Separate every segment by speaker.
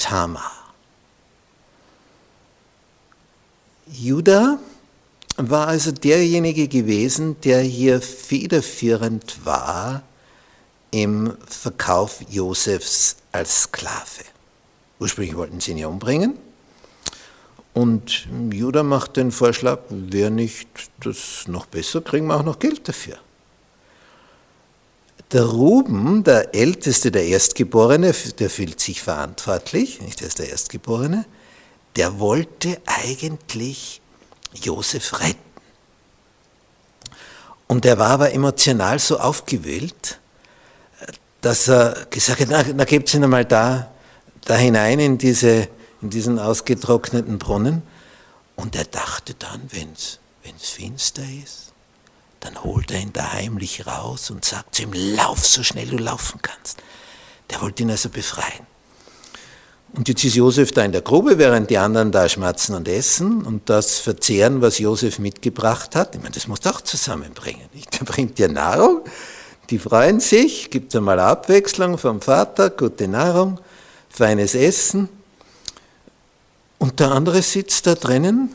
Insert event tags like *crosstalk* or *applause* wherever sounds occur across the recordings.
Speaker 1: Tamar. Judah war also derjenige gewesen, der hier federführend war im Verkauf Josefs als Sklave. Ursprünglich wollten sie ihn ja umbringen. Und Judah macht den Vorschlag, wer nicht das noch besser, kriegen wir auch noch Geld dafür. Der Ruben, der Älteste, der Erstgeborene, der fühlt sich verantwortlich, nicht, er ist der Erstgeborene, der wollte eigentlich Josef retten. Und er war aber emotional so aufgewühlt, dass er gesagt hat, na, na gebt ihn einmal da, da hinein in, diese, in diesen ausgetrockneten Brunnen. Und er dachte dann, wenn es finster ist, dann holt er ihn da heimlich raus und sagt zu ihm, lauf so schnell du laufen kannst. Der wollte ihn also befreien. Und jetzt ist Josef da in der Grube, während die anderen da schmatzen und essen und das verzehren, was Josef mitgebracht hat. Ich meine, das muss doch zusammenbringen. Der bringt dir Nahrung, die freuen sich, gibt einmal Abwechslung vom Vater, gute Nahrung, feines Essen. Und der andere sitzt da drinnen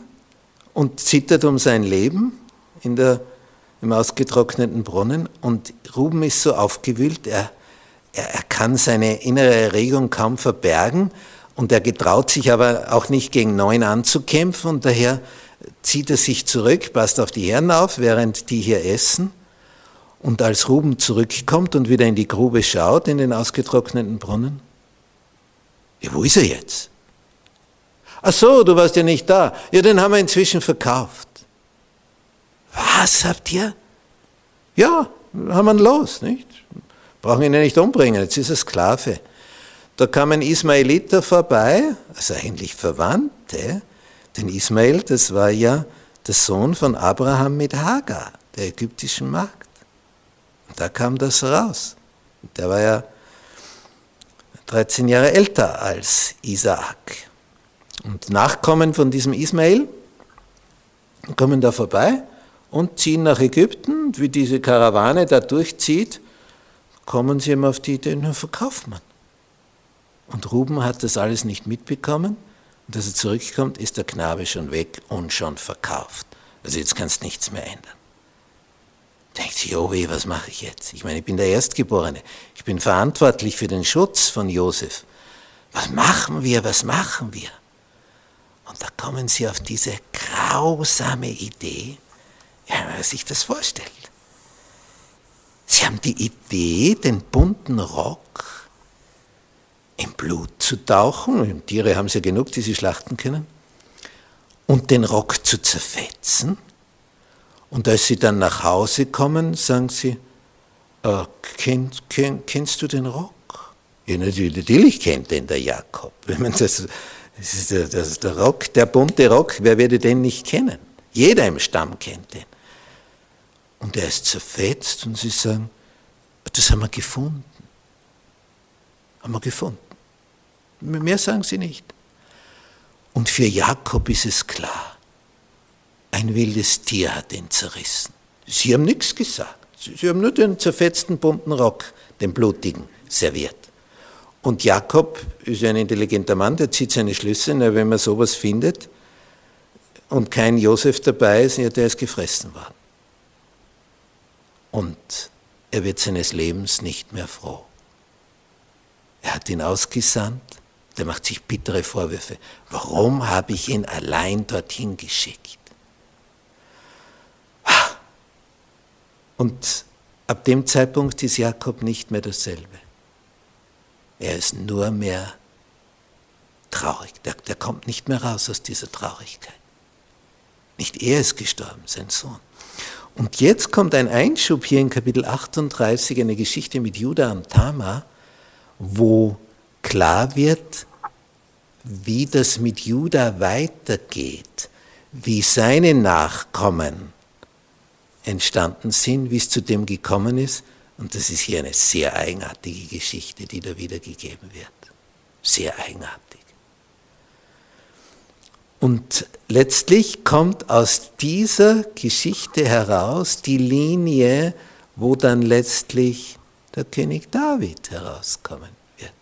Speaker 1: und zittert um sein Leben in der im ausgetrockneten Brunnen und Ruben ist so aufgewühlt, er, er, er kann seine innere Erregung kaum verbergen und er getraut sich aber auch nicht gegen Neun anzukämpfen und daher zieht er sich zurück, passt auf die Herren auf, während die hier essen. Und als Ruben zurückkommt und wieder in die Grube schaut, in den ausgetrockneten Brunnen, ja, wo ist er jetzt? Ach so, du warst ja nicht da. Ja, den haben wir inzwischen verkauft. Was habt ihr? Ja, haben wir ihn los, nicht? Brauchen ihn ja nicht umbringen, jetzt ist er Sklave. Da kam ein Ismaeliter vorbei, also eigentlich Verwandte, denn Ismael, das war ja der Sohn von Abraham mit Hagar, der ägyptischen Magd. Und da kam das raus. Der war ja 13 Jahre älter als Isaak. Und Nachkommen von diesem Ismael kommen da vorbei und ziehen nach Ägypten. Wie diese Karawane da durchzieht, kommen sie immer auf die Idee, nun verkauft man. Und Ruben hat das alles nicht mitbekommen. Und als er zurückkommt, ist der Knabe schon weg und schon verkauft. Also jetzt kannst du nichts mehr ändern. Denkt sich, oh weh, was mache ich jetzt? Ich meine, ich bin der Erstgeborene. Ich bin verantwortlich für den Schutz von Josef. Was machen wir? Was machen wir? Und da kommen sie auf diese grausame Idee, ja, wenn man sich das vorstellt. Sie haben die Idee, den bunten Rock im Blut zu tauchen, Tiere haben sie ja genug, die sie schlachten können, und den Rock zu zerfetzen. Und als sie dann nach Hause kommen, sagen sie, äh, kenn, kenn, kennst du den Rock? Ja, natürlich, natürlich kennt den der Jakob. *laughs* Wenn man das, das ist der, das, der Rock, der bunte Rock, wer würde den nicht kennen? Jeder im Stamm kennt den. Und er ist zerfetzt und sie sagen, das haben wir gefunden. Haben wir gefunden. Mehr sagen sie nicht. Und für Jakob ist es klar, ein wildes Tier hat ihn zerrissen. Sie haben nichts gesagt. Sie haben nur den zerfetzten bunten Rock, den blutigen, serviert. Und Jakob ist ein intelligenter Mann, der zieht seine Schlüsse, wenn man sowas findet und kein Josef dabei ist, ja, der ist gefressen worden und er wird seines Lebens nicht mehr froh. Er hat ihn ausgesandt Der macht sich bittere Vorwürfe. Warum habe ich ihn allein dorthin geschickt? Und ab dem Zeitpunkt ist Jakob nicht mehr dasselbe. Er ist nur mehr traurig. Der, der kommt nicht mehr raus aus dieser Traurigkeit. Nicht er ist gestorben, sein Sohn. Und jetzt kommt ein Einschub hier in Kapitel 38, eine Geschichte mit Judah und Tamar, wo klar wird, wie das mit Judah weitergeht, wie seine Nachkommen entstanden sind, wie es zu dem gekommen ist. Und das ist hier eine sehr eigenartige Geschichte, die da wiedergegeben wird. Sehr eigenartig. Und letztlich kommt aus dieser Geschichte heraus die Linie, wo dann letztlich der König David herauskommen wird.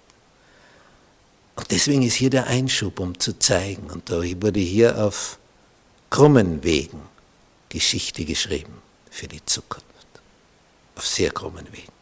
Speaker 1: Und deswegen ist hier der Einschub, um zu zeigen. Und da wurde hier auf krummen Wegen Geschichte geschrieben für die Zukunft. Auf sehr krummen Wegen.